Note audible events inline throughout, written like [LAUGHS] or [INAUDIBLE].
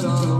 sun.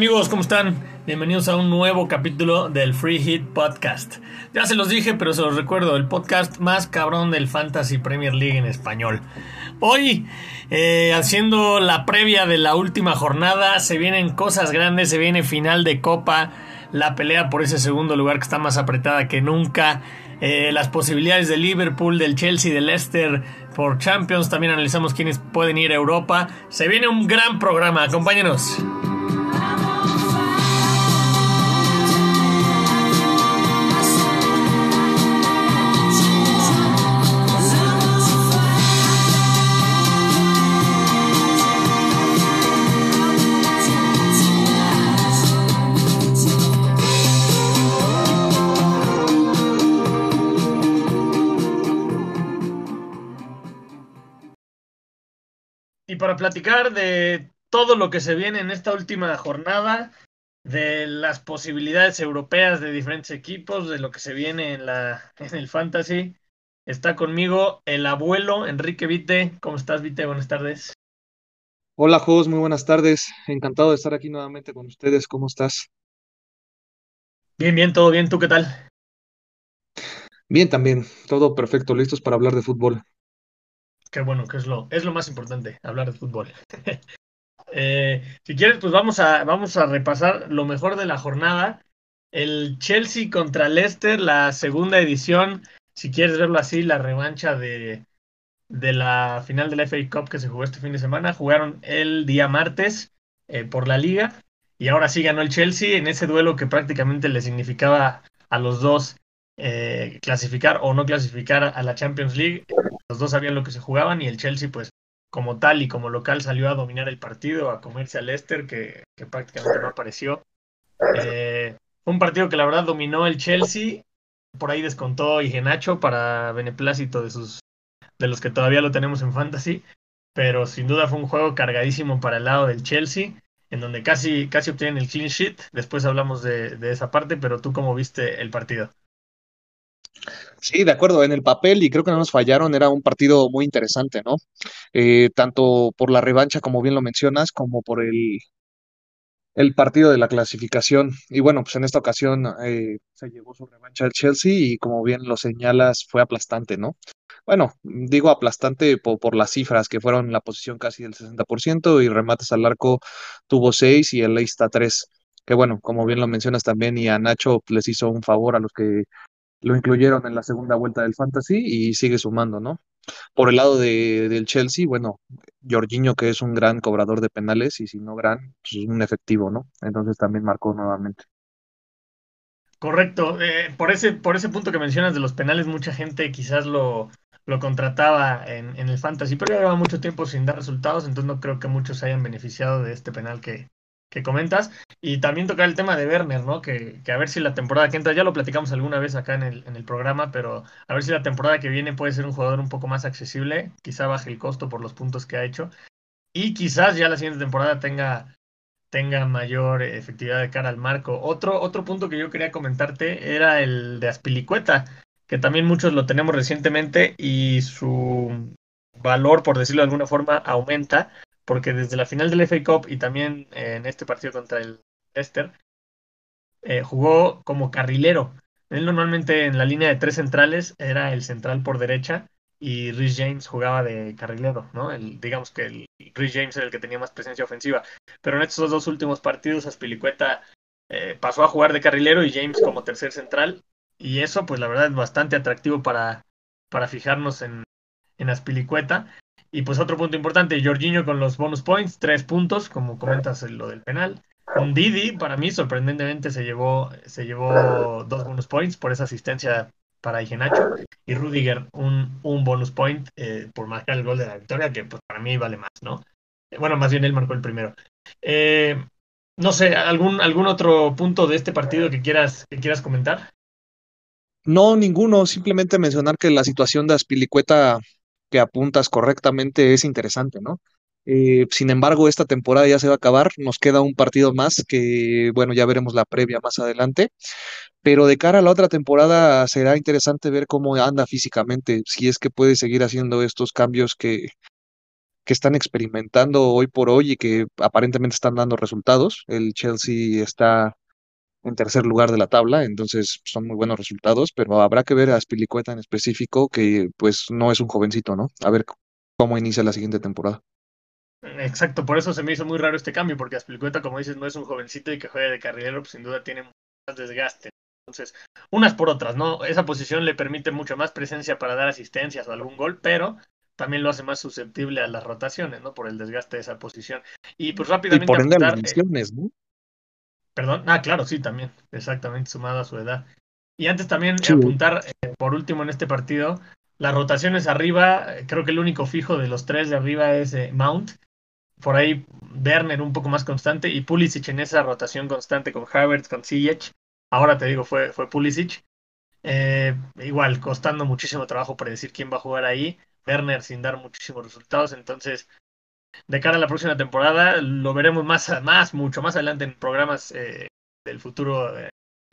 Amigos? ¿Cómo están? Bienvenidos a un nuevo capítulo del Free Hit Podcast. Ya se los dije, pero se los recuerdo, el podcast más cabrón del Fantasy Premier League en español. Hoy, eh, haciendo la previa de la última jornada, se vienen cosas grandes, se viene final de Copa, la pelea por ese segundo lugar que está más apretada que nunca. Eh, las posibilidades de Liverpool, del Chelsea, del Leicester por Champions. También analizamos quiénes pueden ir a Europa. Se viene un gran programa. Acompáñenos. Platicar de todo lo que se viene en esta última jornada, de las posibilidades europeas de diferentes equipos, de lo que se viene en, la, en el fantasy. Está conmigo el abuelo Enrique Vite. ¿Cómo estás, Vite? Buenas tardes. Hola, Jos, muy buenas tardes. Encantado de estar aquí nuevamente con ustedes. ¿Cómo estás? Bien, bien, todo bien. ¿Tú qué tal? Bien, también. Todo perfecto. Listos para hablar de fútbol. Qué bueno, que es lo, es lo más importante, hablar de fútbol. [LAUGHS] Eh, si quieres, pues vamos a, vamos a repasar lo mejor de la jornada. El Chelsea contra Leicester, la segunda edición, si quieres verlo así, la revancha de, de la final de la FA Cup que se jugó este fin de semana. Jugaron el día martes eh, por la liga y ahora sí ganó el Chelsea en ese duelo que prácticamente le significaba a los dos eh, clasificar o no clasificar a la Champions League. Los dos sabían lo que se jugaban y el Chelsea, pues, como tal y como local, salió a dominar el partido, a comerse al Leicester, que, prácticamente no apareció. Eh, un partido que la verdad dominó el Chelsea. Por ahí descontó Igenacho para beneplácito de sus de los que todavía lo tenemos en fantasy. Pero sin duda fue un juego cargadísimo para el lado del Chelsea, en donde casi, casi obtienen el clean sheet. Después hablamos de, de esa parte, pero tú cómo viste el partido. Sí, de acuerdo, en el papel, y creo que no nos fallaron, era un partido muy interesante, ¿no? Eh, tanto por la revancha, como bien lo mencionas, como por el, el partido de la clasificación. Y bueno, pues en esta ocasión eh, se llevó su revancha el Chelsea y como bien lo señalas, fue aplastante, ¿no? Bueno, digo aplastante por, las cifras, que fueron la posición casi del 60% y remates al arco tuvo 6 y el Leicester 3 que bueno, como bien lo mencionas también, y a Nacho les hizo un favor a los que lo incluyeron en la segunda vuelta del Fantasy y sigue sumando, ¿no? Por el lado de, del Chelsea, bueno, Jorginho, que es un gran cobrador de penales, y si no gran, pues un efectivo, ¿no? Entonces también marcó nuevamente. Correcto. Eh, por, ese, por ese punto que mencionas de los penales, mucha gente quizás lo, lo contrataba en, en el Fantasy, pero ya lleva mucho tiempo sin dar resultados, entonces no creo que muchos se hayan beneficiado de este penal que, que comentas. Y también tocar el tema de Werner, ¿no? Que, que, a ver si la temporada que entra, ya lo platicamos alguna vez acá en el, en el programa, pero a ver si la temporada que viene puede ser un jugador un poco más accesible, quizá baje el costo por los puntos que ha hecho. Y quizás ya la siguiente temporada tenga, tenga mayor efectividad de cara al marco. Otro, otro punto que yo quería comentarte era el de Aspilicueta, que también muchos lo tenemos recientemente y su valor, por decirlo de alguna forma, aumenta porque desde la final del FA Cup y también en este partido contra el Leicester, eh, jugó como carrilero. Él normalmente en la línea de tres centrales era el central por derecha y Rhys James jugaba de carrilero, ¿no? Digamos que el, James era el que tenía más presencia ofensiva. Pero en estos dos últimos partidos, Aspilicueta eh, pasó a jugar de carrilero y James como tercer central. Y eso, pues la verdad, es bastante atractivo para, para fijarnos en, en Aspilicueta. Y pues otro punto importante, Jorginho con los bonus points, tres puntos, como comentas lo del penal. Un Didi, para mí, sorprendentemente, se llevó, se llevó dos bonus points por esa asistencia para Igenacho. Y Rudiger, un, un bonus point eh, por marcar el gol de la victoria, que pues, para mí vale más, ¿no? Bueno, más bien él marcó el primero. Eh, no sé, ¿algún, ¿algún otro punto de este partido que quieras, que quieras comentar? No, ninguno. Simplemente mencionar que la situación de Aspilicueta que apuntas correctamente es interesante, ¿no? Eh, sin embargo, esta temporada ya se va a acabar, nos queda un partido más que, bueno, ya veremos la previa más adelante, pero de cara a la otra temporada será interesante ver cómo anda físicamente, si es que puede seguir haciendo estos cambios que, que están experimentando hoy por hoy y que aparentemente están dando resultados. El Chelsea está en tercer lugar de la tabla, entonces son muy buenos resultados, pero habrá que ver a Spilicueta en específico, que pues no es un jovencito, ¿no? A ver cómo inicia la siguiente temporada. Exacto, por eso se me hizo muy raro este cambio, porque Aspilicueta, como dices, no es un jovencito y que juegue de carrilero, pues sin duda tiene más desgaste. Entonces, unas por otras, ¿no? Esa posición le permite mucho más presencia para dar asistencias o algún gol, pero también lo hace más susceptible a las rotaciones, ¿no? Por el desgaste de esa posición. Y pues rápidamente. Y por ende las lesiones, ¿no? Perdón, ah, claro, sí, también, exactamente, sumado a su edad. Y antes también apuntar, eh, por último en este partido, las rotaciones arriba, eh, creo que el único fijo de los tres de arriba es eh, Mount. Por ahí Werner un poco más constante y Pulisic en esa rotación constante con Havertz, con Ziyech. Ahora te digo, fue, fue Pulisic. igual, costando muchísimo trabajo predecir quién va a jugar ahí. Werner sin dar muchísimos resultados. Entonces, de cara a la próxima temporada, lo veremos más, más mucho más adelante en programas eh, del futuro, eh,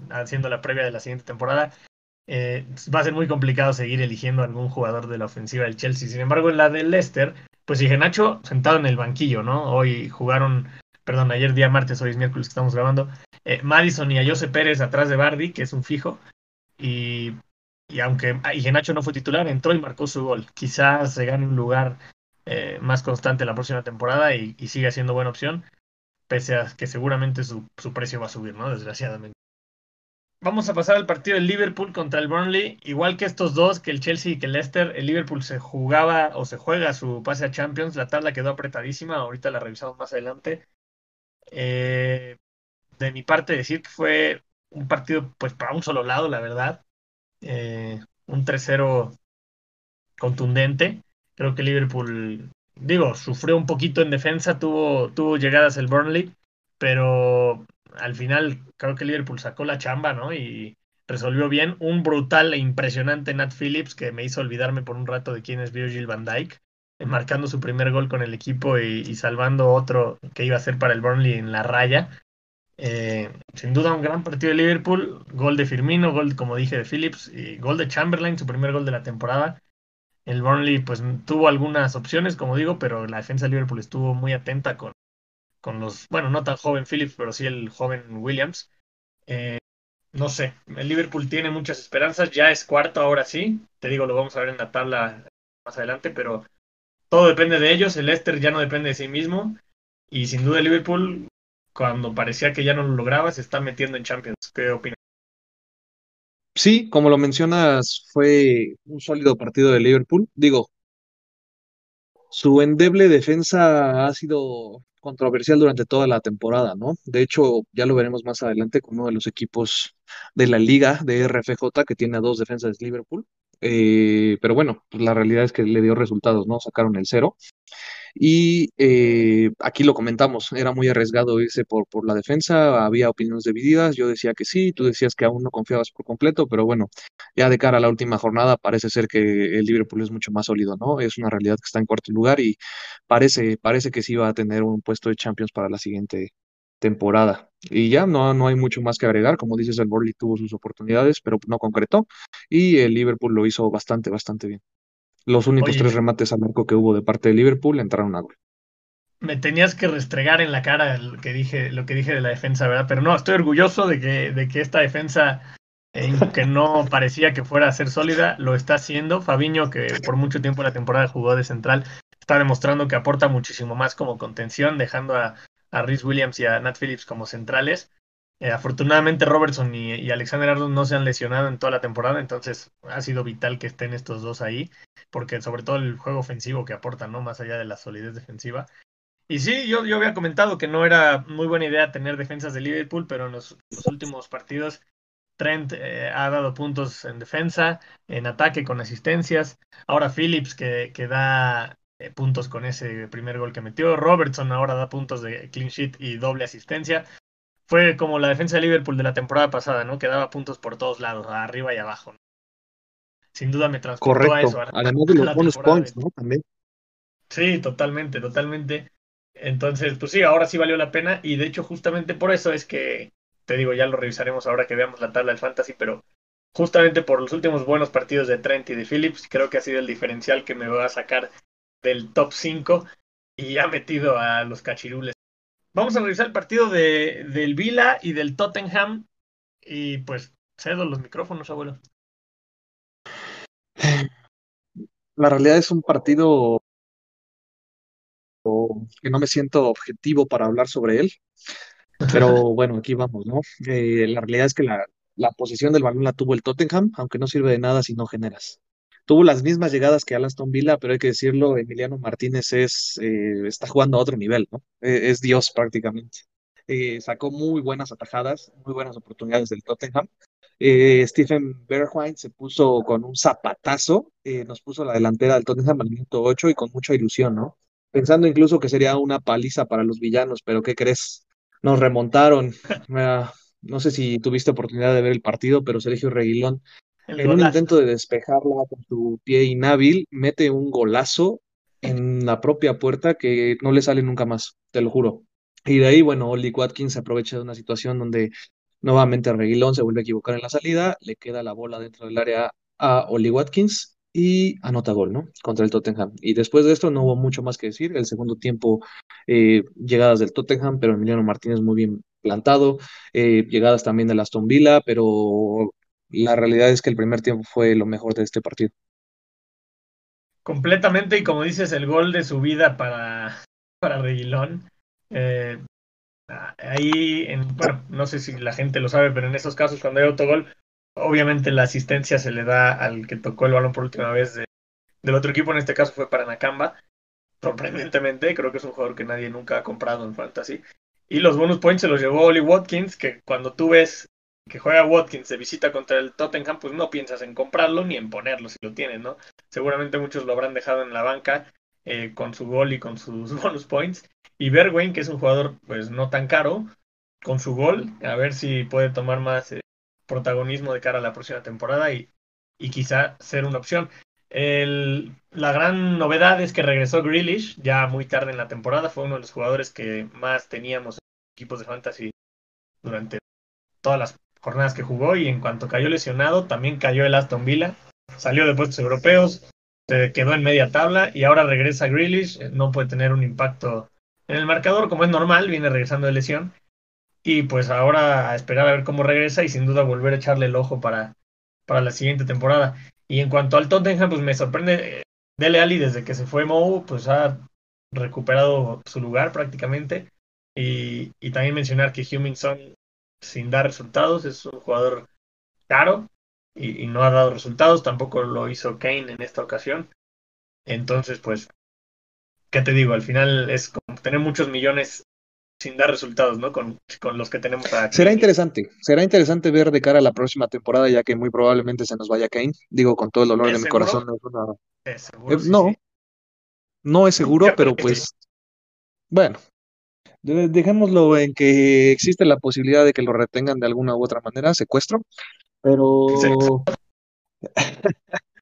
haciendo la previa de la siguiente temporada. Eh, va a ser muy complicado seguir eligiendo algún jugador de la ofensiva del Chelsea. Sin embargo, en la del Leicester, pues dije Nacho sentado en el banquillo, ¿no? Hoy jugaron, perdón, ayer día martes, hoy es miércoles que estamos grabando, Madison y a Jose Pérez atrás de Bardi, que es un fijo. Y y aunque Igenacho no fue titular, entró y marcó su gol. Quizás se gane un lugar eh, más constante la próxima temporada y, siga siendo buena opción, pese a que seguramente su, precio va a subir, ¿no? Desgraciadamente. Vamos a pasar al partido del Liverpool contra el Burnley. Igual que estos dos, que el Chelsea y que el Leicester, el Liverpool se jugaba o se juega su pase a Champions. La tabla quedó apretadísima, ahorita la revisamos más adelante. Eh, de mi parte, decir que fue un partido pues para un solo lado, la verdad. Eh, un 3-0 contundente. Creo que Liverpool, digo, sufrió un poquito en defensa, tuvo, tuvo llegadas el Burnley, pero al final creo que Liverpool sacó la chamba, ¿no? Y resolvió bien. Un brutal e impresionante Nat Phillips que me hizo olvidarme por un rato de quién es Virgil van Dijk, marcando su primer gol con el equipo y, y salvando otro que iba a ser para el Burnley en la raya. Eh, sin duda un gran partido de Liverpool, gol de Firmino, gol como dije de Phillips y gol de Chamberlain, su primer gol de la temporada. El Burnley pues tuvo algunas opciones, como digo, pero la defensa de Liverpool estuvo muy atenta con, con los, bueno, no tan joven Phillips, pero sí el joven Williams. Eh, no sé, el Liverpool tiene muchas esperanzas, ya es cuarto ahora sí, te digo, lo vamos a ver en la tabla más adelante, pero todo depende de ellos, el Leicester ya no depende de sí mismo y sin duda el Liverpool cuando parecía que ya no lo lograba, se está metiendo en Champions. ¿Qué opinas? Sí, como lo mencionas, fue un sólido partido de Liverpool. Digo, su endeble defensa ha sido controversial durante toda la temporada, ¿no? De hecho, ya lo veremos más adelante con uno de los equipos de la liga de RFJ que tiene a dos defensas de Liverpool. Eh, pero bueno, pues la realidad es que le dio resultados, ¿no? Sacaron el cero. Y eh, aquí lo comentamos, era muy arriesgado irse por, por la defensa, había opiniones divididas, yo decía que sí, tú decías que aún no confiabas por completo, pero bueno, ya de cara a la última jornada parece ser que el Liverpool es mucho más sólido, ¿no? Es una realidad que está en cuarto lugar y parece, parece que sí va a tener un puesto de Champions para la siguiente temporada. Y ya no, no hay mucho más que agregar, como dices, el Borley tuvo sus oportunidades, pero no concretó y el Liverpool lo hizo bastante, bastante bien. Los únicos tres remates al arco que hubo de parte de Liverpool entraron a gol. Me tenías que restregar en la cara lo que dije, lo que dije de la defensa, ¿verdad? Pero no, estoy orgulloso de que, de que esta defensa, eh, que no parecía que fuera a ser sólida, lo está haciendo. Fabiño, que por mucho tiempo la temporada jugó de central, está demostrando que aporta muchísimo más como contención, dejando a, a Rhys Williams y a Nat Phillips como centrales. Eh, afortunadamente Robertson y, Alexander Arnold no se han lesionado en toda la temporada, entonces ha sido vital que estén estos dos ahí, porque sobre todo el juego ofensivo que aportan, ¿no? Más allá de la solidez defensiva. Y sí, yo, yo había comentado que no era muy buena idea tener defensas de Liverpool, pero en los, últimos partidos Trent eh, ha dado puntos en defensa, en ataque con asistencias. Ahora Phillips que, que da eh, puntos con ese primer gol que metió. Robertson ahora da puntos de clean sheet y doble asistencia fue como la defensa de Liverpool de la temporada pasada, ¿no? Que daba puntos por todos lados, arriba y abajo. Sin duda me transportó a eso. Además de los bonus points, ¿no? También. Sí, totalmente, totalmente. Entonces, pues sí, ahora sí valió la pena y de hecho justamente por eso es que, te digo, ya lo revisaremos ahora que veamos la tabla del fantasy, pero justamente por los últimos buenos partidos de Trent y de Phillips, creo que ha sido el diferencial que me va a sacar del top 5 y ha metido a los cachirules Vamos a revisar el partido de, del Vila y del Tottenham. Y pues cedo los micrófonos, abuelo. La realidad es un partido que no me siento objetivo para hablar sobre él. Pero [LAUGHS] bueno, aquí vamos, ¿no? Eh, la realidad es que la, la posición del balón la tuvo el Tottenham, aunque no sirve de nada si no generas tuvo las mismas llegadas que Aston Villa, pero hay que decirlo, Emiliano Martínez es, eh, está jugando a otro nivel, ¿no? E, es Dios prácticamente. Eh, sacó muy buenas atajadas, muy buenas oportunidades del Tottenham. Eh, Stephen Bergwijn se puso con un zapatazo, nos puso la delantera del Tottenham al minuto 8 y con mucha ilusión, ¿no? Pensando incluso que sería una paliza para los villanos, pero ¿qué crees? Nos remontaron. [LAUGHS] Ah, no sé si tuviste oportunidad de ver el partido, pero Sergio Reguilón en un intento de despejarla con su pie inhábil, mete un golazo en la propia puerta que no le sale nunca más, te lo juro. Y de ahí, bueno, Oli Watkins se aprovecha de una situación donde nuevamente Reguilón se vuelve a equivocar en la salida, le queda la bola dentro del área a Oli Watkins y anota gol, ¿no? Contra el Tottenham. Y después de esto no hubo mucho más que decir. El segundo tiempo, eh, llegadas del Tottenham, pero Emiliano Martínez muy bien plantado. Eh, llegadas también de Aston Villa, pero la realidad es que el primer tiempo fue lo mejor de este partido. Completamente, y como dices, el gol de su vida para, para Reguilón. Eh, ahí, en, bueno, no sé si la gente lo sabe, pero en esos casos, cuando hay autogol, obviamente la asistencia se le da al que tocó el balón por última vez del otro equipo, en este caso fue para Nakamba. Sorprendentemente, creo que es un jugador que nadie nunca ha comprado en Fantasy. Y los bonus points se los llevó Oli Watkins, que cuando tú ves que juega Watkins de visita contra el Tottenham, pues no piensas en comprarlo ni en ponerlo si lo tienes, ¿no? Seguramente muchos lo habrán dejado en la banca eh, con su gol y con sus [LAUGHS] bonus points. Y Bergwijn, que es un jugador pues no tan caro, con su gol, a ver si puede tomar más eh, protagonismo de cara a la próxima temporada y, y quizá ser una opción. El, la gran novedad es que regresó Grealish ya muy tarde en la temporada, fue uno de los jugadores que más teníamos en equipos de fantasy durante todas las jornadas que jugó y en cuanto cayó lesionado también cayó el Aston Villa, salió de puestos europeos, se quedó en media tabla y ahora regresa Grealish, eh, no puede tener un impacto en el marcador como es normal, viene regresando de lesión y pues ahora a esperar a ver cómo regresa y sin duda volver a echarle el ojo para, para la siguiente temporada. Y en cuanto al Tottenham, pues me sorprende, eh, Dele Ali desde que se fue Mou, pues ha recuperado su lugar prácticamente. Y, y también mencionar que Hummingson sin dar resultados. Es un jugador caro y, no ha dado resultados. Tampoco lo hizo Kane en esta ocasión. Entonces, pues, ¿qué te digo? Al final es como tener muchos millones sin dar resultados, ¿no? Con, con los que tenemos aquí. Será interesante, será interesante ver de cara a la próxima temporada, ya que muy probablemente se nos vaya Kane. Digo, con todo el dolor de mi corazón. no, no es seguro, pero pues, bueno, Dejémoslo en que existe la posibilidad de que lo retengan de alguna u otra manera, secuestro, pero [LAUGHS]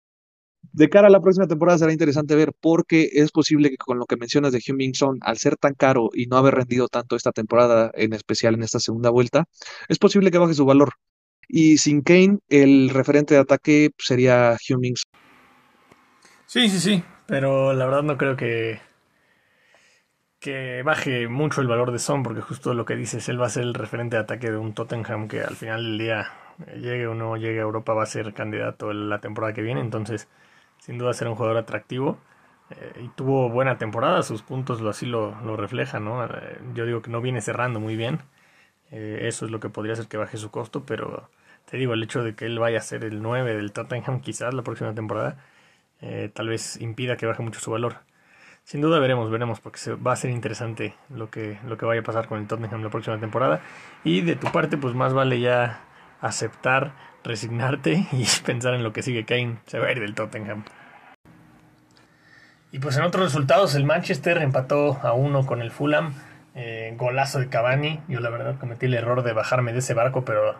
de cara a la próxima temporada será interesante ver porque es posible que con lo que mencionas de Hummingson, al ser tan caro y no haber rendido tanto esta temporada, en especial en esta segunda vuelta, es posible que baje su valor. Y sin Kane, el referente de ataque sería Hummingson. Sí, sí, sí, pero la verdad no creo que que baje mucho el valor de Son, porque justo lo que dices, él va a ser el referente de ataque de un Tottenham que al final del día, eh, llegue o no llegue a Europa, va a ser candidato la temporada que viene. Entonces, sin duda será un jugador atractivo. Eh, y tuvo buena temporada, sus puntos lo, así lo, lo reflejan, ¿no? Eh, yo digo que no viene cerrando muy bien, eso es lo que podría hacer que baje su costo, pero te digo, el hecho de que él vaya a ser el 9 del Tottenham quizás la próxima temporada, tal vez impida que baje mucho su valor. Sin duda veremos, veremos, porque se, va a ser interesante lo que, lo que vaya a pasar con el Tottenham la próxima temporada. Y de tu parte, pues más vale ya aceptar, resignarte [LAUGHS] y pensar en lo que sigue. Kane se va a ir del Tottenham. Y pues en otros resultados, el Manchester empató a uno con el Fulham. Eh, golazo de Cavani. Yo la verdad cometí el error de bajarme de ese barco, pero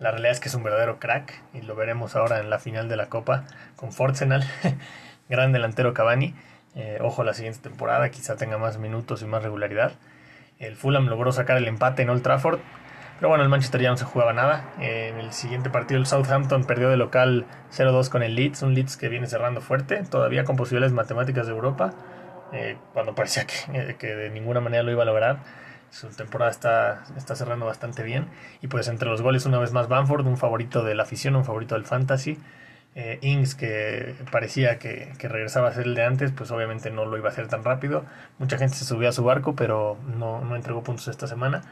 la realidad es que es un verdadero crack. Y lo veremos ahora en la final de la Copa con Forzenal. [LAUGHS] Gran delantero Cavani. Eh, ojo la siguiente temporada, quizá tenga más minutos y más regularidad. El Fulham logró sacar el empate en Old Trafford pero bueno, el Manchester ya no se jugaba nada. en el siguiente partido el Southampton perdió de local 0-2 con el Leeds, un Leeds que viene cerrando fuerte, todavía con posibilidades matemáticas de Europa, eh, cuando parecía que, que, de ninguna manera lo iba a lograr. Su temporada está, está cerrando bastante bien. Y pues entre los goles una vez más Bamford, un favorito de la afición, un favorito del fantasy. Eh, Ings, que parecía que, que, regresaba a ser el de antes, pues obviamente no lo iba a hacer tan rápido. Mucha gente se subió a su barco, pero no, no entregó puntos esta semana.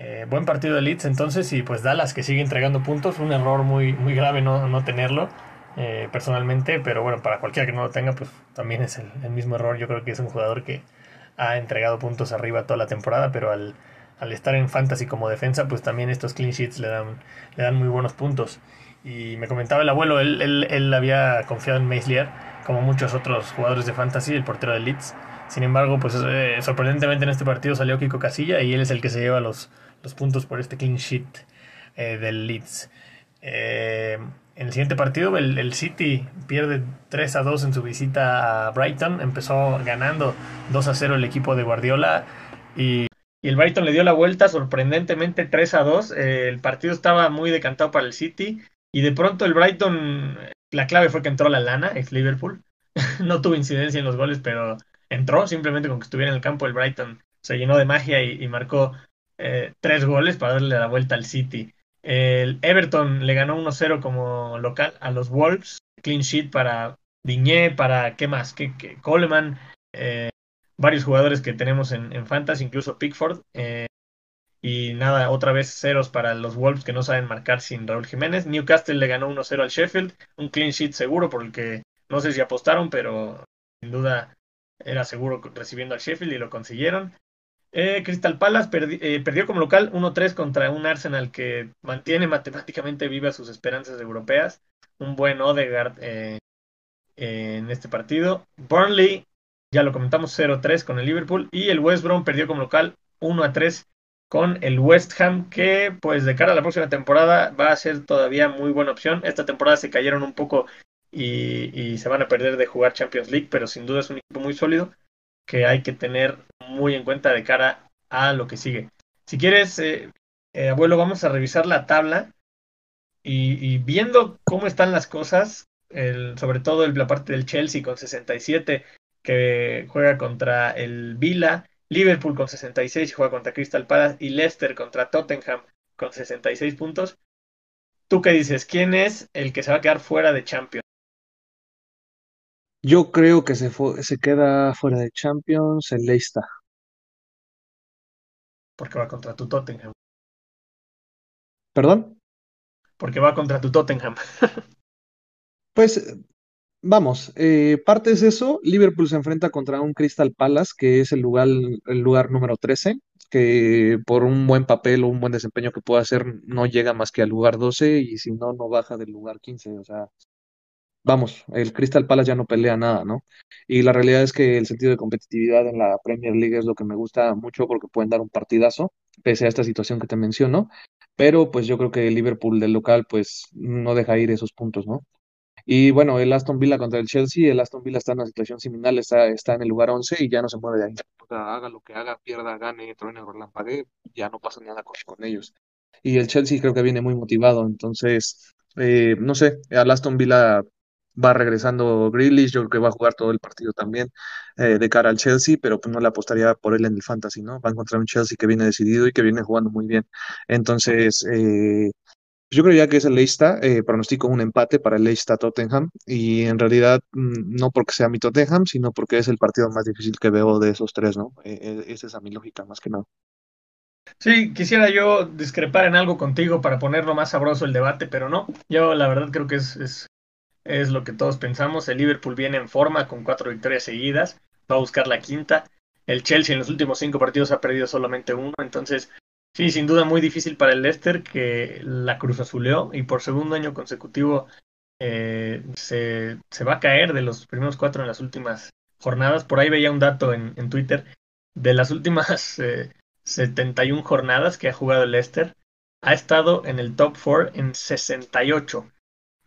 Eh, buen partido de Leeds entonces y pues Dallas que sigue entregando puntos, un error muy, muy grave no, no tenerlo eh, personalmente, pero bueno, para cualquiera que no lo tenga pues también es el, mismo error, yo creo que es un jugador que ha entregado puntos arriba toda la temporada, pero al, al estar en fantasy como defensa pues también estos clean sheets le dan, le dan muy buenos puntos. Y me comentaba el abuelo, él, él, él había confiado en Meislier como muchos otros jugadores de fantasy, el portero de Leeds. Sin embargo, pues eh, sorprendentemente en este partido salió Kiko Casilla y él es el que se lleva los, los puntos por este clean sheet eh, del Leeds. Eh, en el siguiente partido, el, City pierde 3 a 2 en su visita a Brighton. Empezó ganando 2 a 0 el equipo de Guardiola y, y el Brighton le dio la vuelta sorprendentemente 3 a 2. Eh, el partido estaba muy decantado para el City y de pronto el Brighton, la clave fue que entró la lana, ex Liverpool. [LAUGHS] no tuvo incidencia en los goles, pero entró simplemente con que estuviera en el campo el Brighton. Se llenó de magia y marcó eh, tres goles para darle la vuelta al City. El Everton le ganó 1-0 como local a los Wolves. Clean sheet para Diñé, para qué más, que, Coleman, eh, varios jugadores que tenemos en, Fantasy, incluso Pickford. Eh, y nada, otra vez ceros para los Wolves que no saben marcar sin Raúl Jiménez. Newcastle le ganó 1-0 al Sheffield, un clean sheet seguro por el que no sé si apostaron, pero sin duda era seguro recibiendo al Sheffield y lo consiguieron. Eh, Crystal Palace eh, perdió como local 1-3 contra un Arsenal que mantiene matemáticamente vivas sus esperanzas europeas. Un buen Odegaard eh, en este partido. Burnley, ya lo comentamos, 0-3 con el Liverpool. Y el West Brom perdió como local 1-3 con el West Ham, que pues de cara a la próxima temporada va a ser todavía muy buena opción. Esta temporada se cayeron un poco y, y se van a perder de jugar Champions League, pero sin duda es un equipo muy sólido que hay que tener muy en cuenta de cara a lo que sigue. Si quieres, eh, eh, abuelo, vamos a revisar la tabla y, viendo cómo están las cosas, sobre todo la parte del Chelsea con 67 que juega contra el Vila, Liverpool con 66 y juega contra Crystal Palace y Leicester contra Tottenham con 66 puntos. ¿Tú qué dices? ¿Quién es el que se va a quedar fuera de Champions? Yo creo que se, se queda fuera de Champions el Leicester. Porque va contra tu Tottenham. ¿Perdón? Porque va contra tu Tottenham. [LAUGHS] pues vamos, eh, parte es eso. Liverpool se enfrenta contra un Crystal Palace, que es el lugar, el lugar número 13, que por un buen papel o un buen desempeño que pueda hacer no llega más que al lugar 12 y si no, no baja del lugar 15. O sea, vamos, el Crystal Palace ya no pelea nada, ¿no? Y la realidad es que el sentido de competitividad en la Premier League es lo que me gusta mucho porque pueden dar un partidazo, pese a esta situación que te menciono, pero pues yo creo que Liverpool del local pues no deja ir esos puntos, ¿no? Y bueno, el Aston Villa contra el Chelsea, el Aston Villa está en una situación similar, está, está en el lugar 11 y ya no se mueve de ahí. haga lo que haga, pierda, gane, truene, relampague, ya no pasa nada con, con ellos. Y el Chelsea creo que viene muy motivado, entonces, eh, no sé, al Aston Villa va regresando Grealish, yo creo que va a jugar todo el partido también eh, de cara al Chelsea, pero pues no le apostaría por él en el fantasy, ¿no? Va a encontrar un Chelsea que viene decidido y que viene jugando muy bien. Entonces, eh, yo creo ya que es el Leicester, eh, pronostico un empate para el Leicester Tottenham y en realidad mm, no porque sea mi Tottenham, sino porque es el partido más difícil que veo de esos tres, ¿no? esa es a mi lógica más que nada. Sí, quisiera yo discrepar en algo contigo para ponerlo más sabroso el debate, pero no. Yo la verdad creo que es, es lo que todos pensamos. El Liverpool viene en forma con cuatro victorias seguidas, va a buscar la quinta. El Chelsea en los últimos cinco partidos ha perdido solamente uno, entonces sí, sin duda muy difícil para el Leicester que la Cruz Azuleó y por segundo año consecutivo eh, se, se, va a caer de los primeros cuatro en las últimas jornadas. Por ahí veía un dato en, en Twitter de las últimas [LAUGHS] eh, 71 jornadas que ha jugado el Leicester, ha estado en el top 4 en 68.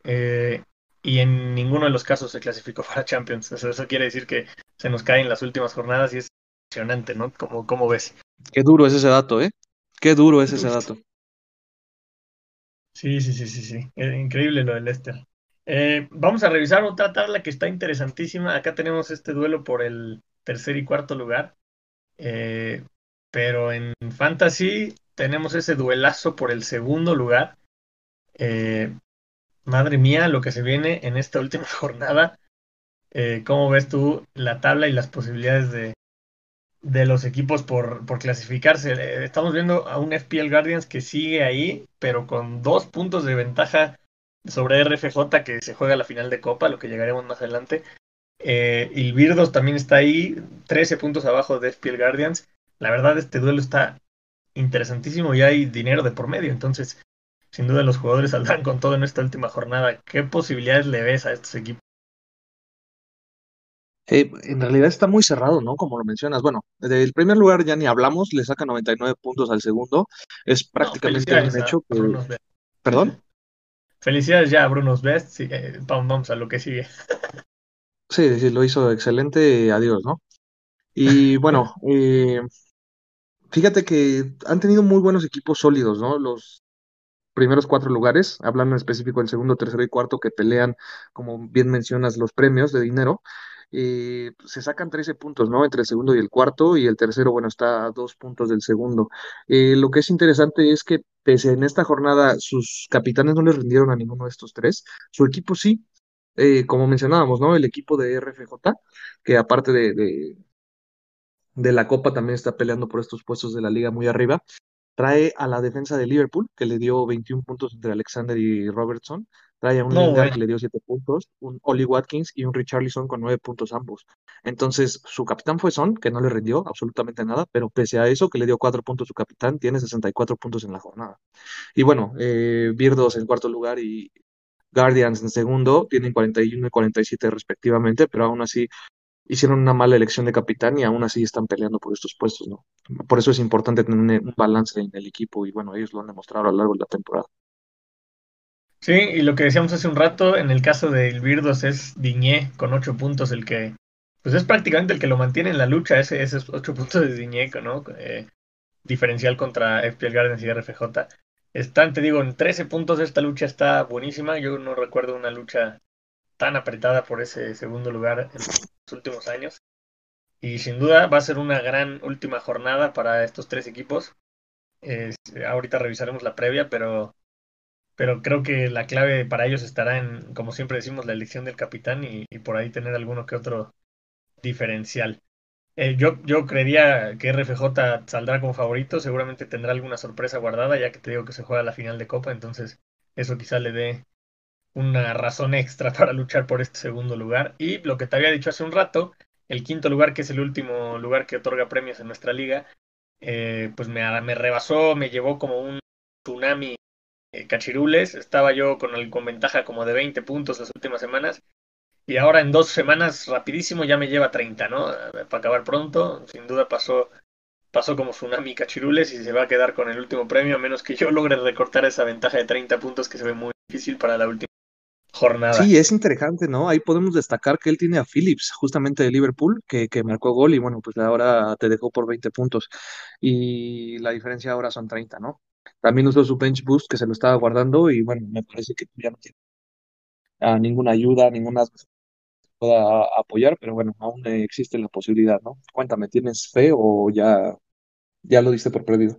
Eh, y en ninguno de los casos se clasificó [LAUGHS] para Champions. Eso, quiere decir que se nos cae en las últimas jornadas y es impresionante, ¿no? Como, ¿Cómo ves? Qué duro es ese dato, ¿eh? Qué duro es ese dato. Sí, sí, sí, sí, sí. Es increíble lo del Leicester. Eh, vamos a revisar otra tabla que está interesantísima. Acá tenemos este duelo por el tercer y cuarto lugar. Eh, pero en Fantasy tenemos ese duelazo por el segundo lugar. Eh, madre mía, lo que se viene en esta última [LAUGHS] jornada. Eh, ¿Cómo ves tú la tabla y las posibilidades de, de los equipos por, por clasificarse? Eh, estamos viendo a un FPL Guardians que sigue ahí, pero con dos puntos de ventaja sobre RFJ que se juega la final de Copa, lo que llegaremos más adelante. Eh, y Birdos también está ahí, 13 puntos abajo de FPL Guardians la verdad este duelo está interesantísimo y hay dinero de por medio, entonces sin duda los jugadores [LAUGHS] saldrán con todo en esta última jornada. ¿Qué posibilidades le ves a estos equipos? Eh, en realidad está muy cerrado, ¿no? Como lo mencionas. Bueno, del primer lugar ya ni hablamos, le saca 99 puntos al segundo. Es prácticamente no, un hecho que... ¿Perdón? Felicidades ya a Bruno's Best. Sí, eh, vamos a lo que sigue. Sí, sí, lo hizo excelente. Adiós, ¿no? Y [LAUGHS] bueno, eh, Fíjate que han tenido muy buenos equipos sólidos, ¿no? Los primeros cuatro lugares, hablando en específico del segundo, tercero y cuarto, que pelean, como bien mencionas, los premios de dinero, eh, se sacan 13 puntos, ¿no? Entre el segundo y el cuarto, y el tercero, bueno, está a dos puntos del segundo. Eh, lo que es interesante es que, pese en esta jornada, sus capitanes no les rindieron a ninguno de estos tres, su equipo sí, eh, como mencionábamos, ¿no? El equipo de RFJ, que aparte de de la Copa también está peleando por estos puestos de la liga muy arriba. Trae a la defensa de Liverpool, que le dio 21 puntos entre Alexander y Robertson. Trae a un no, Lingard que le dio 7 puntos, un Oli Watkins y un Richarlison con 9 puntos ambos. Entonces, su capitán fue Son, que no le rindió absolutamente nada, pero pese a eso, que le dio 4 puntos su capitán, tiene 64 puntos en la jornada. Y bueno, eh, Birdos en cuarto lugar y Guardians en segundo, tienen 41 y 47 respectivamente, pero aún así hicieron una mala elección de capitán y aún así están peleando por estos puestos, ¿no? Por eso es importante tener un balance en el equipo y bueno, ellos lo han demostrado a lo largo de la temporada. Sí, y lo que decíamos hace un rato, en el caso del Birdos es Diñé con ocho puntos el que, pues es prácticamente el que lo mantiene en la lucha, ese, esos ocho puntos de Diñé, ¿no? Eh, diferencial contra FPL Gardens y RFJ. Están, te digo, en 13 puntos esta lucha está buenísima. Yo no recuerdo una lucha tan apretada por ese segundo lugar en los últimos años. Y sin duda va a ser una gran última jornada para estos tres equipos. ahorita revisaremos la previa, pero, pero creo que la clave para ellos estará en, como siempre decimos, la elección del capitán y, por ahí tener alguno que otro diferencial. Eh, yo, yo creería que RFJ saldrá como favorito, seguramente tendrá alguna sorpresa guardada, ya que te digo que se juega la final de Copa, entonces eso quizá le dé una razón extra [LAUGHS] para luchar por este segundo lugar. Y lo que te había dicho hace un rato, el quinto lugar, que es el último lugar que otorga premios en nuestra liga, eh, pues me, me, rebasó, me llevó como un tsunami eh, cachirules. Estaba yo con, el, con ventaja como de 20 puntos las últimas semanas. Y ahora en dos semanas, rapidísimo, ya me lleva 30, ¿no? Para acabar pronto, sin duda pasó, pasó como tsunami cachirules y se va a quedar con el último premio, a menos que yo logre recortar esa ventaja de 30 puntos que se ve muy difícil para la última jornada. Sí, es interesante, ¿no? Ahí podemos destacar que él tiene a Phillips, justamente de Liverpool, que, que marcó gol y bueno, pues ahora te dejó por 20 puntos y la diferencia ahora son 30, ¿no? También usó su bench boost que se lo estaba guardando y bueno, me parece que ya no tiene ninguna ayuda, ninguna pueda apoyar, pero bueno, aún existe la posibilidad, ¿no? Cuéntame, ¿tienes fe o ya, ya lo diste por perdido?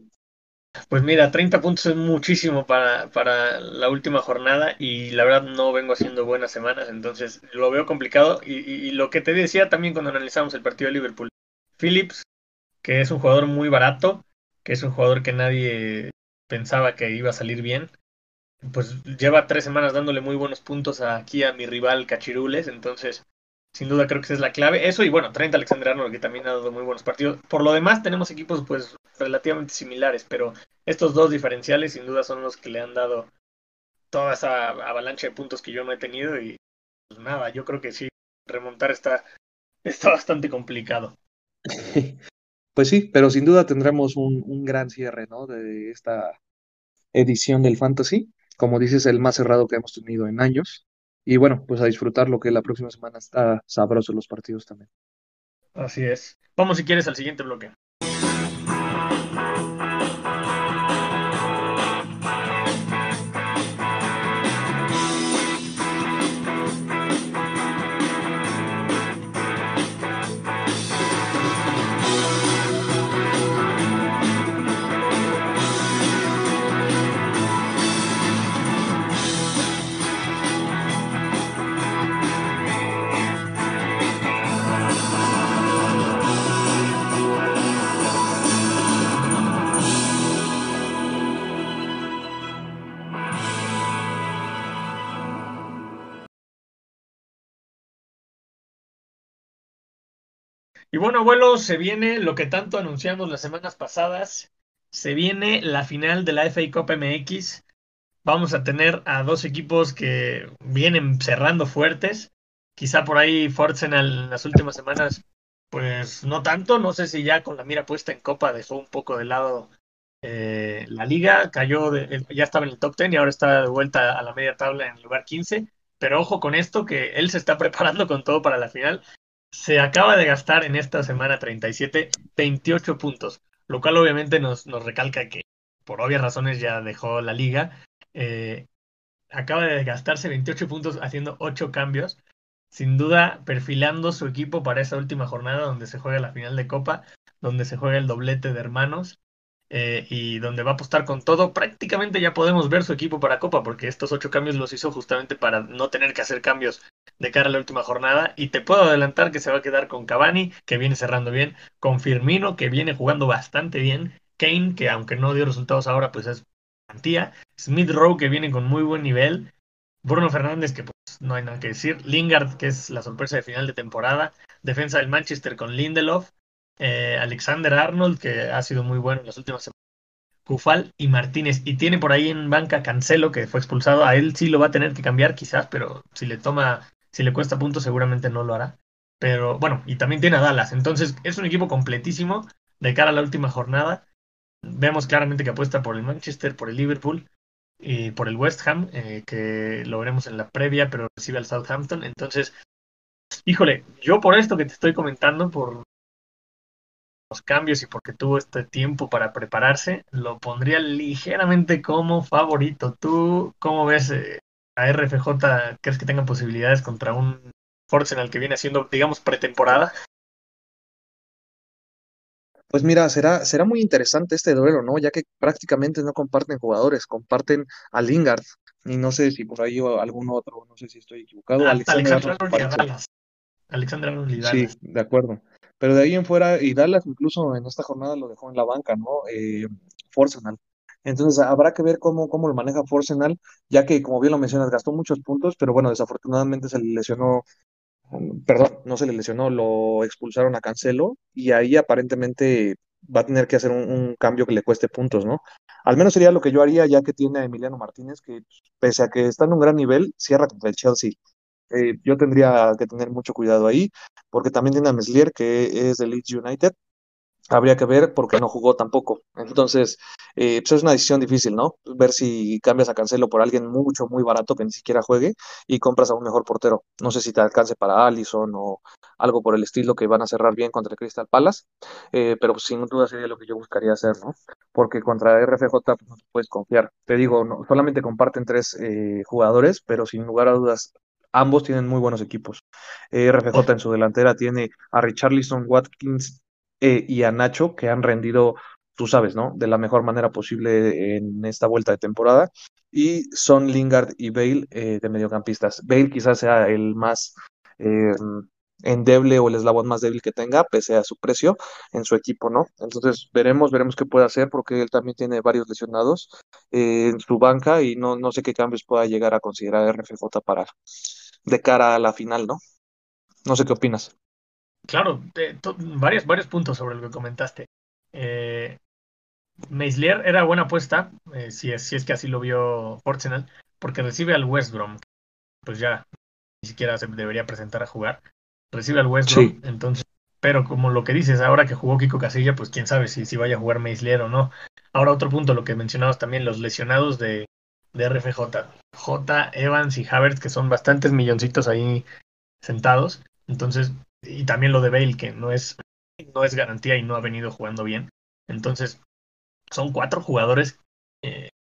Pues mira, 30 puntos es muchísimo para, para la última jornada y la verdad no vengo haciendo buenas semanas, entonces lo veo complicado. Y, y, lo que te decía también cuando analizamos el partido de Liverpool, Phillips, que es un jugador muy barato, que es un jugador que nadie pensaba que iba a salir bien. Pues lleva tres semanas dándole muy buenos puntos aquí a mi rival Cachirules, entonces sin duda creo que esa es la clave. Eso y bueno, 30 Alexander Arnold que también ha dado muy buenos partidos. Por lo demás tenemos equipos pues relativamente similares, pero estos dos diferenciales sin duda son los que le han dado toda esa avalancha de puntos que yo no he tenido y pues nada, yo creo que sí, remontar está, está bastante complicado. [LAUGHS] Pues sí, pero sin duda tendremos un, un gran cierre, ¿no? De esta edición del Fantasy. Como dices, el más cerrado que hemos tenido en años. Y bueno, pues a disfrutar lo que la próxima semana está sabroso los partidos también. Así es. Vamos si quieres al siguiente bloque. Y bueno, abuelo, se viene lo que tanto anunciamos las semanas pasadas. Se viene la final de la FA Cup MX. Vamos a tener a dos equipos que vienen cerrando fuertes. Quizá por ahí Forzenal en las últimas semanas, pues no tanto. No sé si ya con la mira puesta en Copa dejó un poco de lado eh, la liga. Cayó, eh, ya estaba en el top 10 y ahora está de vuelta a la media tabla en el lugar 15. Pero ojo con esto, que él se está preparando con todo para la final se acaba de gastar en esta semana 37 28 puntos, lo cual obviamente nos, nos recalca que por obvias razones ya dejó la liga. Eh, acaba de gastarse 28 puntos haciendo 8 cambios, sin duda perfilando su equipo para esa última jornada donde se juega la final de Copa, donde se juega el doblete de hermanos eh, y donde va a apostar con todo. Prácticamente ya podemos ver su equipo para Copa, porque estos ocho cambios los hizo justamente para no tener que hacer cambios de cara a la última jornada. Y te puedo adelantar que se va a quedar con Cavani, que viene cerrando bien, con Firmino, que viene jugando bastante bien, Kane, que aunque no dio resultados ahora, pues es garantía, Smith Rowe, que viene con muy buen nivel. Bruno Fernández, que pues no hay nada que decir. Lingard, que es la sorpresa de final de temporada. Defensa del Manchester con Lindelof. Eh, Alexander Arnold, que ha sido muy bueno en las últimas semanas, Cufal y Martínez. Y tiene por ahí en banca Cancelo, que fue expulsado. A él sí lo va a tener que cambiar, quizás, pero si le toma, si le cuesta puntos, seguramente no lo hará. Pero bueno, y también tiene a Dallas. Entonces, es un equipo completísimo de cara a la última jornada. Vemos claramente que apuesta por el Manchester, por el Liverpool y por el West Ham, eh, que lo veremos en la previa, pero recibe al Southampton. Entonces, híjole, yo por esto que te estoy comentando, por cambios y porque tuvo este tiempo para prepararse, lo pondría ligeramente como favorito. ¿Tú cómo ves eh, a RFJ? ¿Crees que tengan posibilidades contra un Force en el que viene haciendo, digamos, pretemporada? Pues mira, será, será muy interesante este duelo, ¿no? Ya que prácticamente no comparten jugadores, comparten a Lingard. Y no sé si por ahí o algún otro, no sé si estoy equivocado. Alexander Arnold Alexander Arnold Sí, de acuerdo. Pero de ahí en fuera, y Dallas incluso en esta jornada lo dejó en la banca, ¿no? Eh, Forsenal. Entonces habrá que ver cómo, cómo lo maneja Forsenal, ya que, como bien lo mencionas, gastó muchos puntos, pero bueno, desafortunadamente se le lesionó, perdón, no se le lesionó, lo expulsaron a Cancelo y ahí aparentemente va a tener que hacer un, cambio que le cueste puntos, ¿no? Al menos sería lo que yo haría, ya que tiene a Emiliano Martínez, que pese a que está en un gran nivel, cierra contra el Chelsea. Eh, yo tendría que tener mucho cuidado ahí, porque también tiene a Meslier, que es de Leeds United. Habría que ver porque no jugó tampoco. Entonces, eh, pues es una decisión difícil, ¿no? Ver si cambias a Cancelo por alguien mucho, muy barato que ni siquiera juegue y compras a un mejor portero. No sé si te alcance para Allison o algo por el estilo que van a cerrar bien contra Crystal Palace, eh, pero pues, sin duda sería lo que yo buscaría hacer, ¿no? Porque contra RFJ pues, no puedes confiar. Te digo, no, solamente comparten tres jugadores, pero sin lugar a dudas Ambos tienen muy buenos equipos. Eh, RFJ en su delantera tiene a Richarlison, Watkins eh, y a Nacho, que han rendido, tú sabes, ¿no? De la mejor manera posible en esta vuelta de temporada. Y son Lingard y Bale eh, de mediocampistas. Bale quizás sea el más endeble o el eslabón más débil que tenga, pese a su precio en su equipo, ¿no? Entonces veremos, veremos qué puede hacer, porque él también tiene varios lesionados eh, en su banca y no, no sé qué cambios pueda llegar a considerar RFJ para de cara a la final, ¿no? No sé qué opinas. Claro, varios, varios puntos sobre lo que comentaste. Eh, Meislier era buena apuesta, eh, si, es, si es que así lo vio Arsenal, porque recibe al West Brom, pues ya ni siquiera se debería presentar a jugar. Recibe al West Brom, entonces, pero como lo que dices, ahora que jugó Kiko Casilla, pues quién sabe si, si vaya a jugar Meislier o no. Ahora otro punto, lo que mencionabas también, los lesionados de, de RFJ. J, Evans y Havertz, que son bastantes milloncitos ahí sentados. Entonces, y también lo de Bale, que no es, no es garantía y no ha venido jugando bien. Entonces, son cuatro jugadores eh,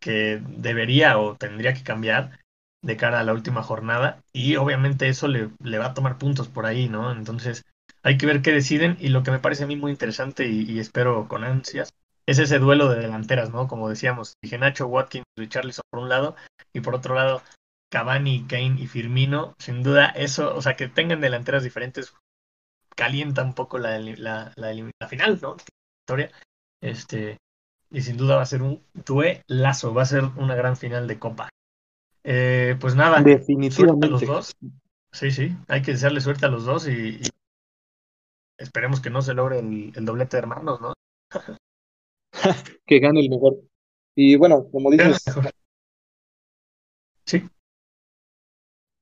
que debería o tendría que cambiar de cara a la última jornada y obviamente eso le, le, va a tomar puntos por ahí, ¿no? Entonces hay que ver qué deciden y lo que me parece a mí muy interesante y, espero con ansias es ese duelo de delanteras, ¿no? Como decíamos, dije Nacho, Watkins, Richarlison por un lado y por otro lado Cavani, Kane y Firmino, sin duda eso, o sea, que tengan delanteras diferentes calienta un poco la, la, la, final, ¿no? Historia. Este, y sin duda va a ser un duelazo, va a ser una gran final de Copa. Eh, pues nada, definitivamente. los dos. Sí, sí, hay que desearle suerte a los dos y, esperemos que no se logre el, doblete de hermanos, ¿no? [LAUGHS] [LAUGHS] que gane el mejor. Y bueno, como dices. Sí.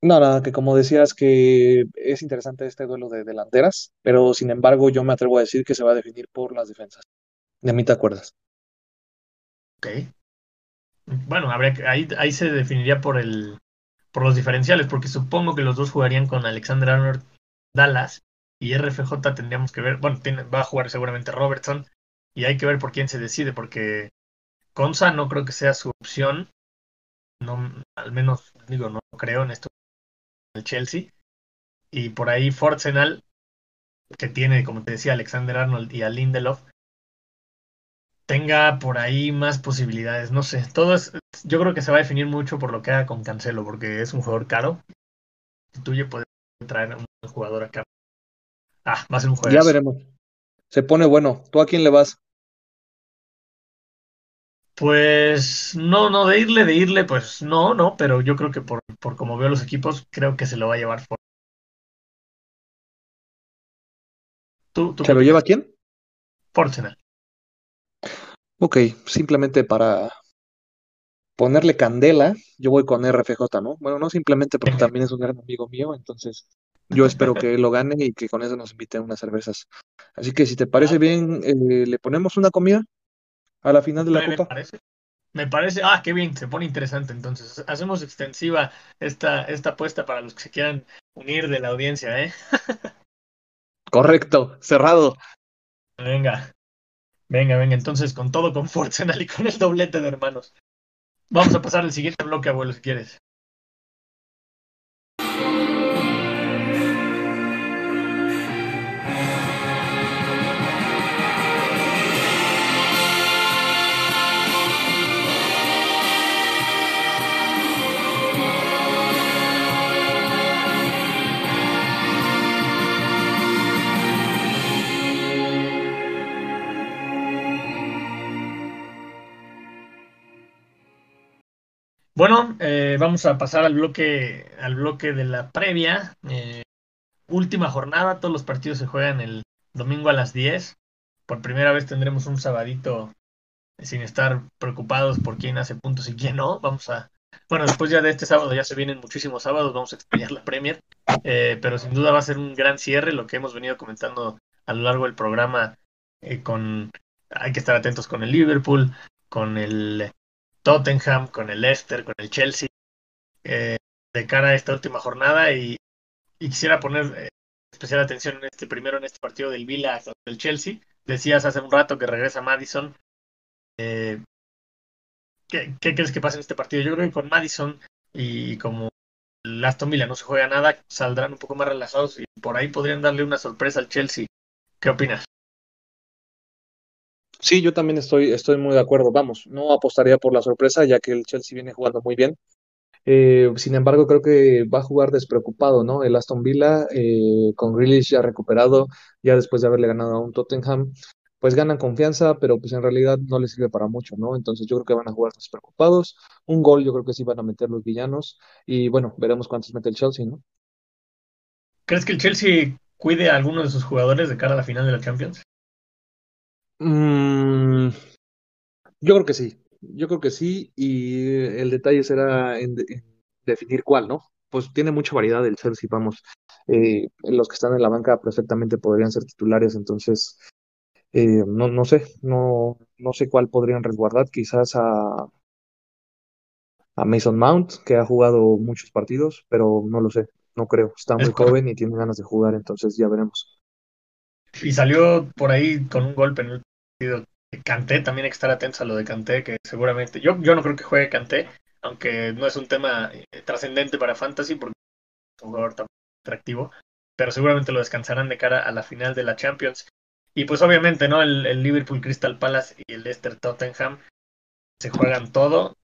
No, nada, que como decías que es interesante este duelo de delanteras, pero sin embargo yo me atrevo a decir que se va a definir por las defensas. De mí te acuerdas. Ok. Bueno, habría ahí, ahí se definiría por el por los diferenciales, porque supongo que los dos jugarían con Alexander Arnold Dallas y RFJ tendríamos que ver, bueno, va a jugar seguramente Robertson y hay que ver por quién se decide, porque Consa no creo que sea su opción, no, al menos digo, no creo en esto el Chelsea, y por ahí Forzenal, que tiene, como te decía, Alexander Arnold y a Lindelof, tenga por ahí más posibilidades. No sé, todo es, yo creo que se va a definir mucho por lo que haga con Cancelo, porque es un jugador caro. Tuyo puede traer un jugador acá. Ah, va a ser un juego. Ya veremos. Se pone bueno. ¿Tú a quién le vas? Pues no, no, de irle, de irle, pues no, no, pero yo creo que por, por como veo los equipos, creo que se lo va a llevar. ¿Tú, tú ¿Se lo lleva quién? Fortuna. Ok, simplemente para ponerle candela, yo voy con RFJ, ¿no? Bueno, no simplemente porque [LAUGHS] también es un gran amigo mío, entonces yo espero que él lo gane y que con eso nos inviten unas cervezas. Así que si te parece bien, eh, ¿le ponemos una comida a la final de la me, Copa? Parece, me parece, ah, qué bien, se pone interesante entonces. Hacemos extensiva esta, esta apuesta para los que se quieran unir de la audiencia, ¿eh? Correcto, cerrado. Venga, Venga, venga, entonces con todo, con fuerza, [LAUGHS] y con el doblete de hermanos. Vamos a pasar al siguiente bloque, abuelo, si quieres. Bueno, eh, vamos a pasar al bloque, al bloque de la previa. Eh, última jornada, todos los partidos se juegan el domingo a las 10. Por primera vez tendremos un sabadito sin estar preocupados por quién hace puntos y quién no. Vamos a. Bueno, después ya de este sábado ya se vienen muchísimos sábados, vamos a extrañar la Premier, eh, pero sin duda va a ser un gran cierre, lo que hemos venido comentando a lo largo del programa con hay que estar atentos con el Liverpool, con el Tottenham, con el Leicester, con el Chelsea, eh, de cara a esta última jornada y, quisiera poner eh, especial atención en este primero en este partido del Villa del Chelsea. Decías hace un rato que regresa Madison. Eh, ¿qué, crees que pasa en este partido? Yo creo que con Madison y como el Aston Villa no se juega nada, saldrán un poco más relajados y por ahí podrían darle una sorpresa al Chelsea. ¿Qué opinas? Sí, yo también estoy, estoy muy de acuerdo. Vamos, no apostaría por la sorpresa, ya que el Chelsea viene jugando muy bien. Eh, sin embargo, creo que va a jugar despreocupado, ¿no? El Aston Villa, eh, con Grealish ya recuperado, ya después de haberle ganado a un Tottenham, pues ganan confianza, pero pues en realidad no les sirve para mucho, ¿no? Entonces yo creo que van a jugar despreocupados. Un gol yo creo que sí van a meter los villanos y bueno, veremos cuántos mete el Chelsea, ¿no? ¿Crees que el Chelsea cuide a alguno de sus jugadores de cara a la final de la Champions? Mm, yo creo que sí, yo creo que sí, y el detalle será en, en definir cuál, ¿no? Pues tiene mucha variedad el Chelsea, vamos. Eh, los que están en la banca perfectamente podrían ser titulares, entonces eh, no, no sé, no, no sé cuál podrían resguardar, quizás a, a Mason Mount, que ha jugado muchos partidos, pero no lo sé, no creo, está Es muy joven y tiene ganas de jugar, entonces ya veremos. Y salió por ahí con un golpe en el partido. Canté, también hay que estar atentos a lo de Canté, que seguramente. Yo, yo no creo que juegue Canté, aunque no es un tema eh, trascendente para Fantasy, porque es un jugador tan atractivo, pero seguramente lo descansarán de cara a la final de la Champions. Y pues obviamente, ¿no? El, Liverpool Crystal Palace y el Leicester Tottenham se juegan todo.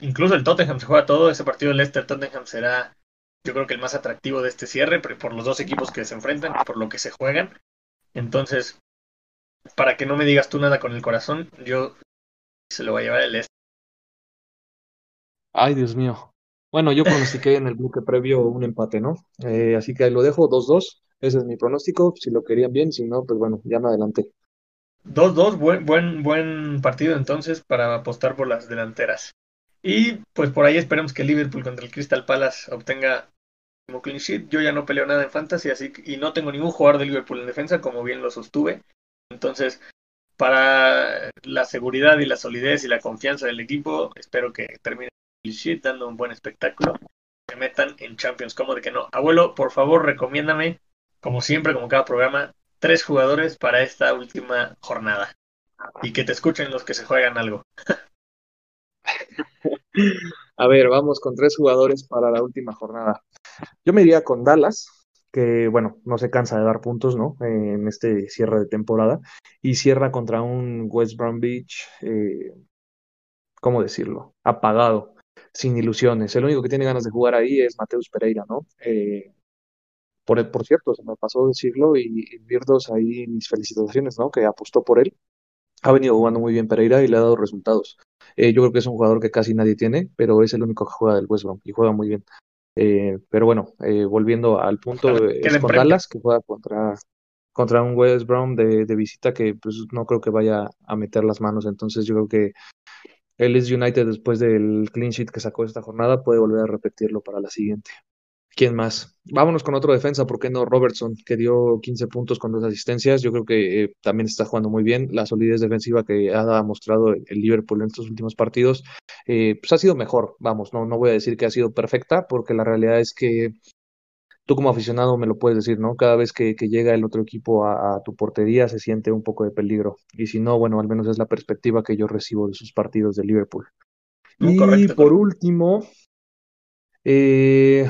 Incluso el Tottenham se juega todo. Ese partido del Leicester Tottenham será, yo creo que el más atractivo de este cierre, por los dos equipos que se enfrentan, por lo que se juegan. Entonces, para que no me digas tú nada con el corazón, yo se lo voy a llevar el Leicester. Ay, Dios mío. Bueno, yo pronostiqué en el bloque previo un empate, ¿no? Eh, así que ahí lo dejo, 2-2. Ese es mi pronóstico. Si lo querían bien, si no, pues bueno, ya me adelanté. 2-2, buen, buen, buen partido entonces para apostar por las delanteras. Y pues por ahí esperemos que Liverpool contra el Crystal Palace obtenga como clean sheet. Yo ya no peleo nada en fantasy, así que, y no tengo ningún jugador de Liverpool en defensa, como bien lo sostuve. Entonces, para la seguridad y la solidez y la confianza del equipo, espero que termine el dando un buen espectáculo. Se metan en Champions, como de que no. Abuelo, por favor, recomiéndame, como siempre, como cada programa, tres jugadores para esta última jornada. Y que te escuchen los que se juegan algo. [LAUGHS] A ver, vamos con tres jugadores para la última jornada. Yo me iría con Dallas, que bueno, no se cansa de dar puntos, ¿no? Eh, en este cierre de temporada. Y cierra contra un West Bromwich, eh, ¿cómo decirlo? Apagado, sin ilusiones. El único que tiene ganas de jugar ahí es Mateus Pereira, ¿no? Eh, por, por cierto, se me pasó decirlo y, y Virdos ahí mis felicitaciones, ¿no? Que apostó por él. Ha venido jugando muy bien Pereira y le ha dado resultados. Eh, yo creo que es un jugador que casi nadie tiene, pero es el único que juega del West Brom y juega muy bien. Eh, pero bueno, eh, volviendo al punto, eh, es con. Dallas, que juega contra, contra un West Brom de, de visita que pues no creo que vaya a meter las manos. Entonces yo creo que el United, después del clean sheet que sacó esta jornada, puede volver a repetirlo para la siguiente. ¿Quién más? Vámonos con otro defensa, ¿por qué no? Robertson, que dio 15 puntos con dos asistencias. Yo creo que eh, también está jugando muy bien. La solidez defensiva que ha mostrado el, el Liverpool en estos últimos partidos, eh, pues ha sido mejor. Vamos, no, no voy a decir que ha sido perfecta, porque la realidad es que tú como aficionado me lo puedes decir, ¿no? Cada vez que, que llega el otro equipo a, a, tu portería se siente un poco de peligro. Y si no, bueno, al menos es la perspectiva que yo recibo de sus partidos de Liverpool. No, Y correcto, por correcto. último, eh,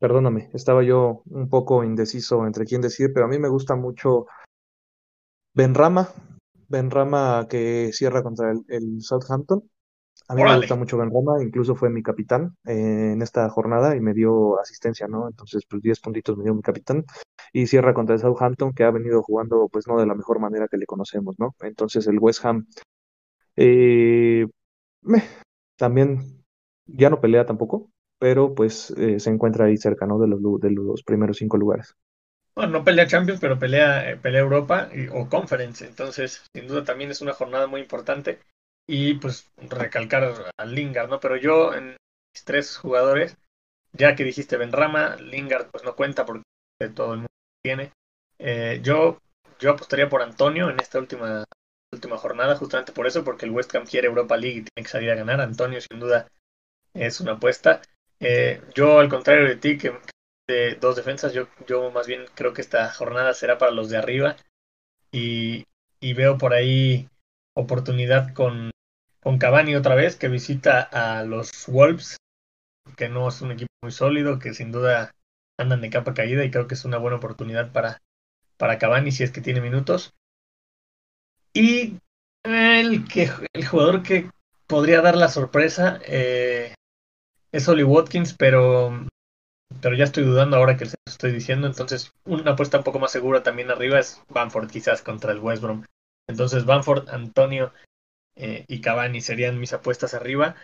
perdóname, estaba yo un poco indeciso entre quién decir, pero a mí me gusta mucho Benrama, Benrama que cierra contra el, el Southampton. A mí me gusta mucho Benrama, incluso fue mi capitán eh, en esta jornada y me dio asistencia, ¿no? Entonces, pues 10 puntitos me dio mi capitán. Y cierra contra el Southampton, que ha venido jugando, pues no de la mejor manera que le conocemos, ¿no? Entonces, el West Ham eh, meh, también ya no pelea tampoco, pero pues eh, se encuentra ahí cerca, ¿no? De los, de los primeros cinco lugares. Bueno, no pelea Champions, pero pelea, eh, pelea Europa y- o Conference. Entonces, sin duda también es una jornada muy importante. Y pues recalcar a Lingard, ¿no? Pero yo en mis tres jugadores, ya que dijiste Benrama, Lingard pues no cuenta porque todo el mundo tiene. Eh, yo, yo apostaría por Antonio en esta última, última jornada, justamente por eso, porque el West Ham quiere Europa League y tiene que salir a ganar. Antonio, sin duda, es una apuesta. Eh, yo, al contrario de ti, que de dos defensas, yo, yo más bien creo que esta jornada será para los de arriba y, y veo por ahí oportunidad con, con Cavani otra vez, que visita a los Wolves, que no es un equipo muy sólido, que sin duda andan de capa caída y creo que es una buena oportunidad para, para Cavani si es que tiene minutos. Y el, que, el jugador que podría dar la sorpresa eh, es Oli Watkins, pero, pero ya estoy dudando ahora que lo estoy diciendo. Entonces, una apuesta un poco más segura también arriba es Banford, quizás contra el West Brom. Entonces, Banford, Antonio eh, y Cavani serían mis apuestas arriba.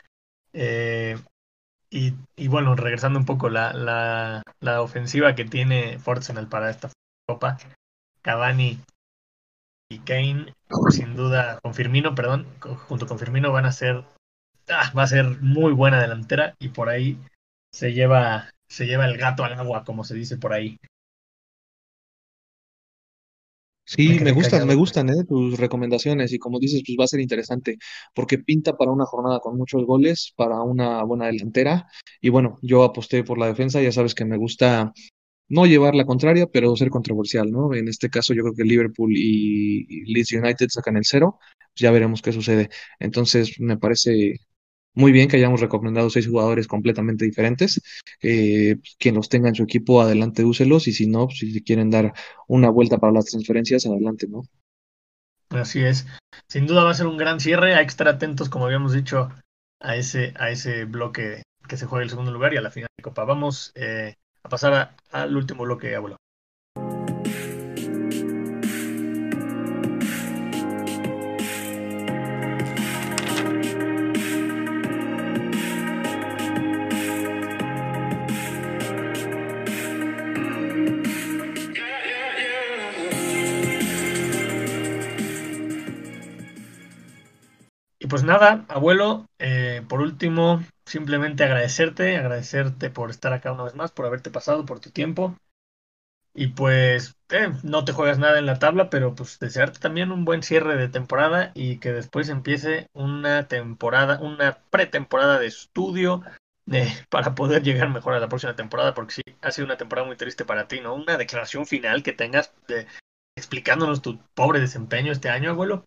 Eh, y, y, bueno, regresando un poco, la, la, la ofensiva que tiene Arsenal para esta copa, Cavani y Kane, sin duda, con Firmino, perdón, junto con Firmino van a ser, ah, va a ser muy buena delantera y por ahí se lleva, se lleva el gato al agua, como se dice por ahí. Sí, me gustan, me gustan ¿eh? tus recomendaciones y como dices, pues va a ser interesante porque pinta para una jornada con muchos goles, para una buena delantera y bueno, yo aposté por la defensa, ya sabes que me gusta no llevar la contraria, pero ser controversial, ¿no? En este caso yo creo que Liverpool y Leeds United sacan el cero, pues ya veremos qué sucede. Entonces me parece muy bien que hayamos recomendado seis jugadores completamente diferentes. Eh, quien los tenga en su equipo, adelante, úselos. Y si no, pues, si quieren dar una vuelta para las transferencias, adelante, ¿no? Así es. Sin duda va a ser un gran cierre. Hay que estar atentos, como habíamos dicho, a ese, a ese bloque que se juega el segundo lugar y a la final de Copa. Vamos eh, a pasar al último bloque, abuelo. Nada, abuelo, eh, por último, simplemente agradecerte, agradecerte por estar acá una vez más, por haberte pasado, por tu tiempo. Y pues eh, no te juegas nada en la tabla, pero pues desearte también un buen cierre de temporada y que después empiece una temporada, una pretemporada de estudio eh, [LAUGHS] para poder llegar mejor a la próxima temporada, porque sí, ha sido una temporada muy triste para ti, ¿no? Una declaración final que tengas de, explicándonos tu pobre desempeño este año, abuelo.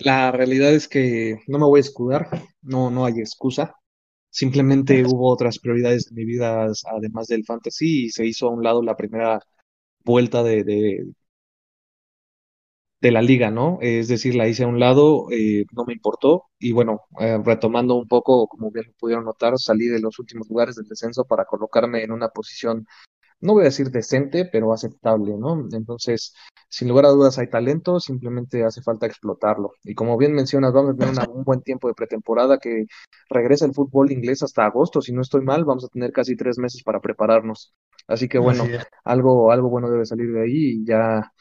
La realidad es que no me voy a escudar, no, no hay excusa. Simplemente hubo otras prioridades en mi vida además del fantasy y se hizo a un lado la primera vuelta de, de, la liga, ¿no? Es decir, la hice a un lado, eh, no me importó y bueno, eh, retomando un poco, como bien pudieron notar, salí de los últimos lugares del descenso para colocarme en una posición no voy a decir decente, pero aceptable, ¿no? Entonces, sin lugar a dudas hay talento, simplemente hace falta explotarlo. Y como bien mencionas, vamos a tener un buen tiempo de pretemporada que regresa el fútbol inglés hasta agosto, si no estoy mal, vamos a tener casi tres meses para prepararnos. Así que bueno, algo, algo bueno debe salir de ahí y ya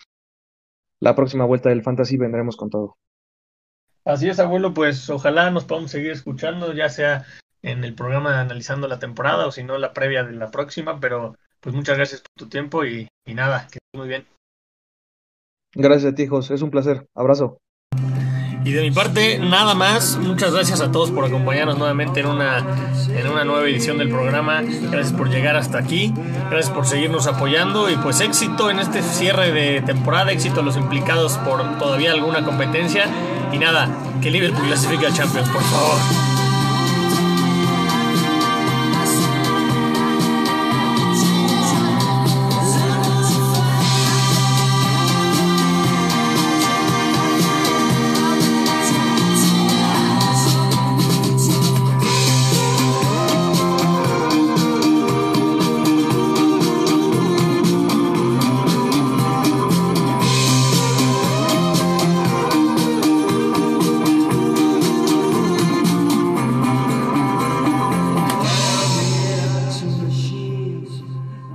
la próxima vuelta del fantasy vendremos con todo. Así es, abuelo, pues ojalá nos podamos seguir escuchando, ya sea en el programa analizando la temporada o si no la previa de la próxima, pero pues muchas gracias por tu tiempo y, nada, que estés muy bien. Gracias a ti, José. Es un placer. Abrazo. Y de mi parte, nada más. Muchas gracias a todos por acompañarnos nuevamente en una, en una nueva edición del programa. Gracias por llegar hasta aquí. Gracias por seguirnos apoyando. Y pues éxito en este cierre de temporada. Éxito a los implicados por todavía alguna competencia. Y nada, que Liverpool clasifique a Champions, por favor.